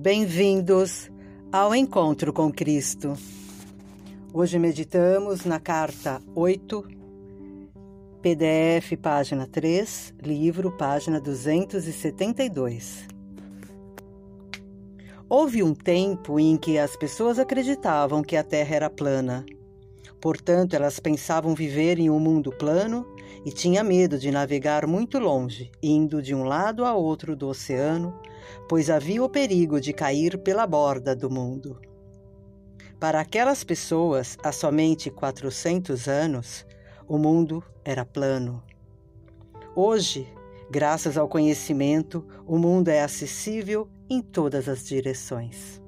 Bem-vindos ao Encontro com Cristo. Hoje meditamos na carta 8, PDF, página 3, livro, página 272. Houve um tempo em que as pessoas acreditavam que a Terra era plana. Portanto, elas pensavam viver em um mundo plano e tinha medo de navegar muito longe, indo de um lado a outro do oceano, pois havia o perigo de cair pela borda do mundo. Para aquelas pessoas, há somente 400 anos, o mundo era plano. Hoje, graças ao conhecimento, o mundo é acessível em todas as direções.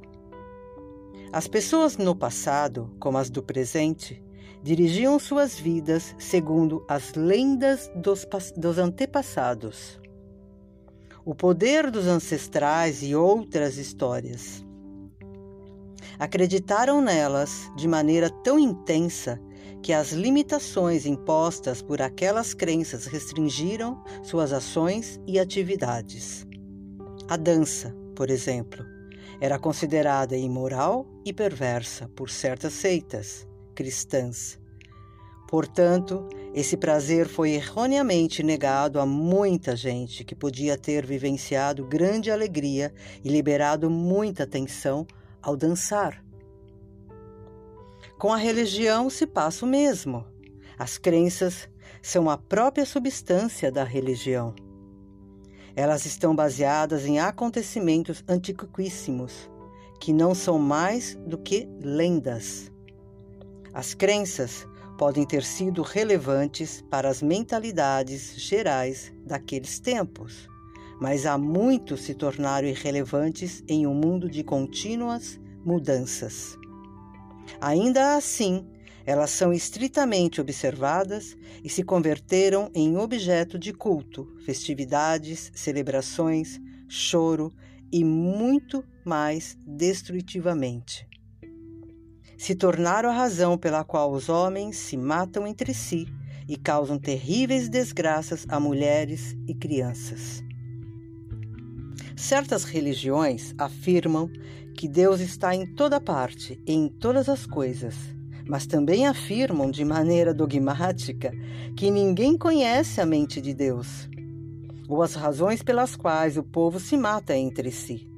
As pessoas no passado, como as do presente, dirigiam suas vidas segundo as lendas dos, dos antepassados, o poder dos ancestrais e outras histórias. Acreditaram nelas de maneira tão intensa que as limitações impostas por aquelas crenças restringiram suas ações e atividades. A dança, por exemplo, era considerada imoral e perversa por certas seitas cristãs. Portanto, esse prazer foi erroneamente negado a muita gente que podia ter vivenciado grande alegria e liberado muita tensão ao dançar. Com a religião se passa o mesmo. As crenças são a própria substância da religião. Elas estão baseadas em acontecimentos antiquíssimos, que não são mais do que lendas. As crenças podem ter sido relevantes para as mentalidades gerais daqueles tempos, mas há muito se tornaram irrelevantes em um mundo de contínuas mudanças. Ainda assim, elas são estritamente observadas e se converteram em objeto de culto, festividades, celebrações, choro e muito mais destrutivamente se tornaram a razão pela qual os homens se matam entre si e causam terríveis desgraças a mulheres e crianças. Certas religiões afirmam que Deus está em toda parte em todas as coisas, mas também afirmam de maneira dogmática que ninguém conhece a mente de Deus ou as razões pelas quais o povo se mata entre si.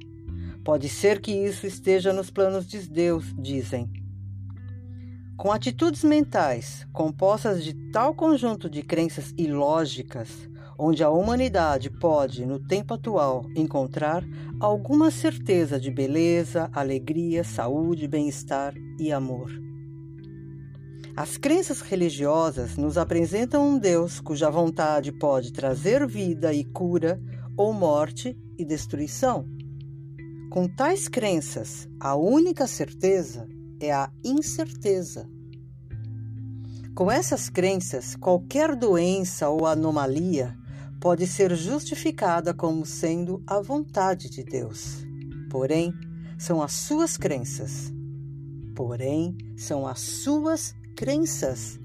Pode ser que isso esteja nos planos de Deus, dizem com atitudes mentais compostas de tal conjunto de crenças ilógicas, onde a humanidade pode, no tempo atual, encontrar alguma certeza de beleza, alegria, saúde, bem-estar e amor. As crenças religiosas nos apresentam um Deus cuja vontade pode trazer vida e cura, ou morte e destruição. Com tais crenças, a única certeza é a incerteza. Com essas crenças, qualquer doença ou anomalia pode ser justificada como sendo a vontade de Deus. Porém, são as suas crenças. Porém, são as suas crenças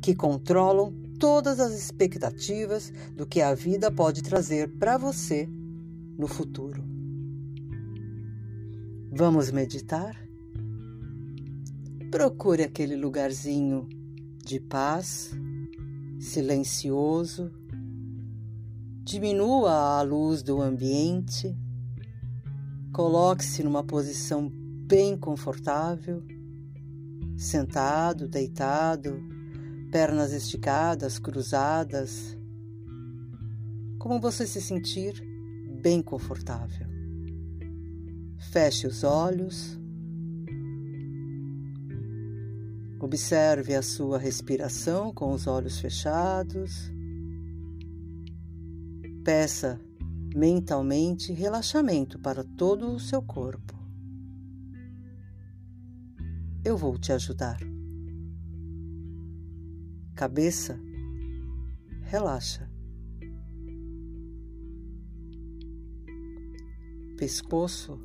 que controlam todas as expectativas do que a vida pode trazer para você no futuro. Vamos meditar? Procure aquele lugarzinho de paz, silencioso. Diminua a luz do ambiente. Coloque-se numa posição bem confortável, sentado, deitado, pernas esticadas, cruzadas. Como você se sentir bem confortável. Feche os olhos Observe a sua respiração com os olhos fechados. Peça mentalmente relaxamento para todo o seu corpo. Eu vou te ajudar. Cabeça, relaxa. Pescoço,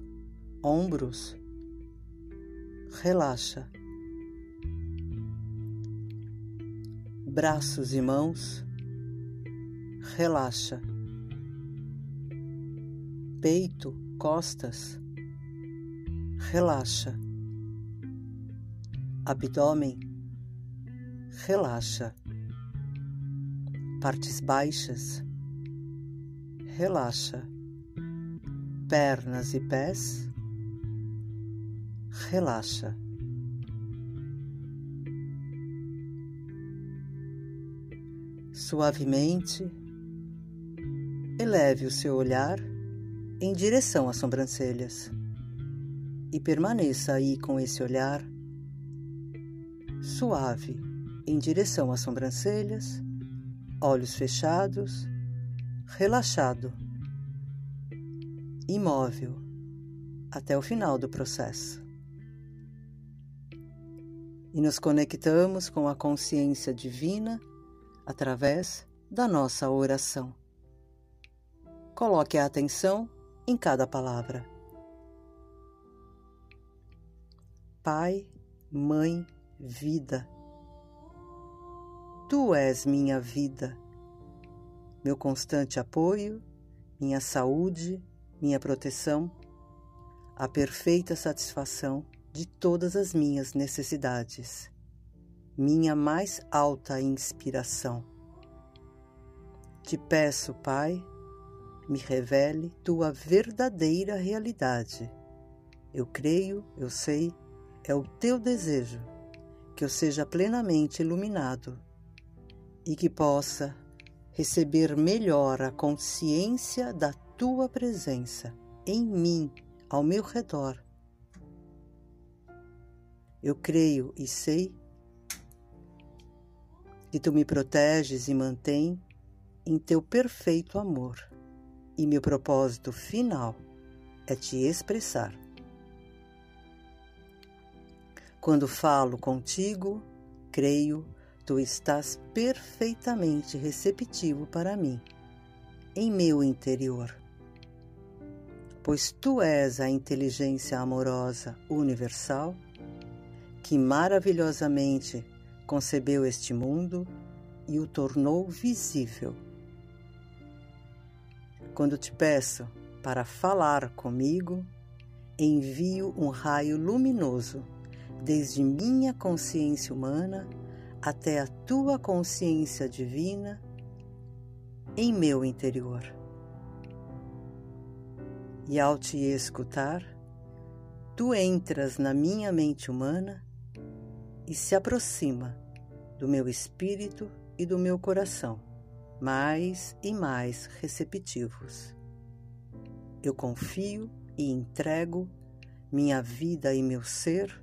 ombros, relaxa. braços e mãos, relaxa. Peito, costas, relaxa. Abdômen, relaxa. Partes baixas, relaxa. Pernas e pés, relaxa. Suavemente, eleve o seu olhar em direção às sobrancelhas e permaneça aí com esse olhar suave em direção às sobrancelhas, olhos fechados, relaxado, imóvel até o final do processo. E nos conectamos com a consciência divina através da nossa oração. Coloque a atenção em cada palavra. Pai, Mãe, Vida. Tu és minha vida, meu constante apoio, minha saúde, minha proteção, a perfeita satisfação de todas as minhas necessidades, minha mais alta inspiração. Te peço, Pai, me revele tua verdadeira realidade. Eu creio, eu sei, é o teu desejo que eu seja plenamente iluminado e que possa receber melhor a consciência da tua presença em mim, ao meu redor. Eu creio e sei que tu me proteges e mantém em teu perfeito amor, e meu propósito final é te expressar. Quando falo contigo, creio, tu estás perfeitamente receptivo para mim, em meu interior. Pois tu és a inteligência amorosa universal que maravilhosamente concebeu este mundo e o tornou visível. Quando te peço para falar comigo, envio um raio luminoso desde minha consciência humana até a tua consciência divina em meu interior. E ao te escutar, tu entras na minha mente humana e se aproxima do meu espírito e do meu coração, mais e mais receptivos. Eu confio e entrego minha vida e meu ser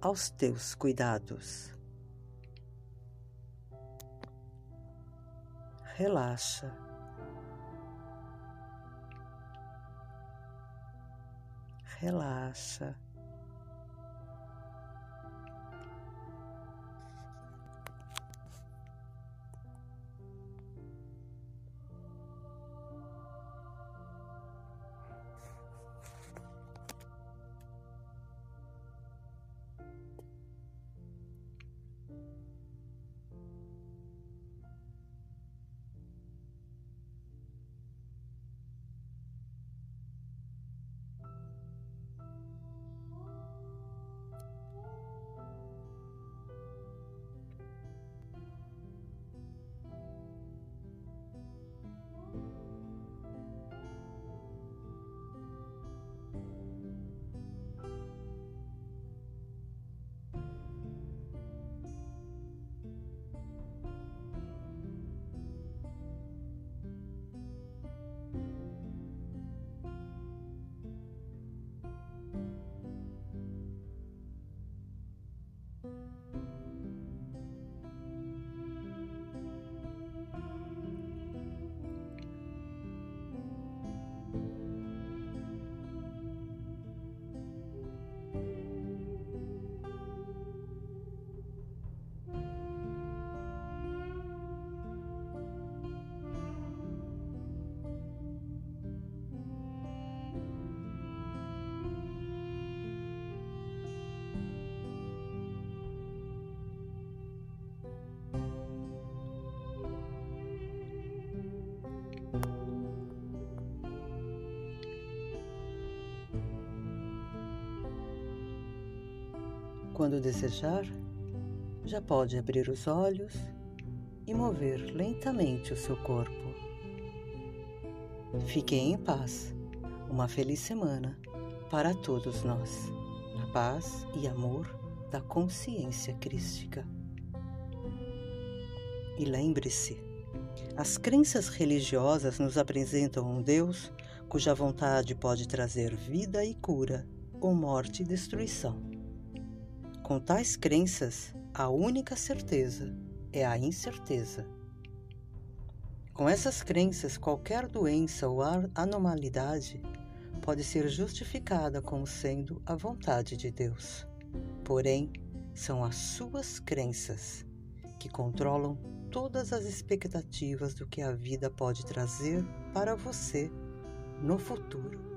aos teus cuidados. Relaxa. Relaxa. Quando desejar, já pode abrir os olhos e mover lentamente o seu corpo. Fiquem em paz. Uma feliz semana para todos nós. Na paz e amor da consciência crística. E lembre-se, as crenças religiosas nos apresentam um Deus cuja vontade pode trazer vida e cura, ou morte e destruição. Com tais crenças, a única certeza é a incerteza. Com essas crenças, qualquer doença ou anormalidade pode ser justificada como sendo a vontade de Deus. Porém, são as suas crenças que controlam todas as expectativas do que a vida pode trazer para você no futuro.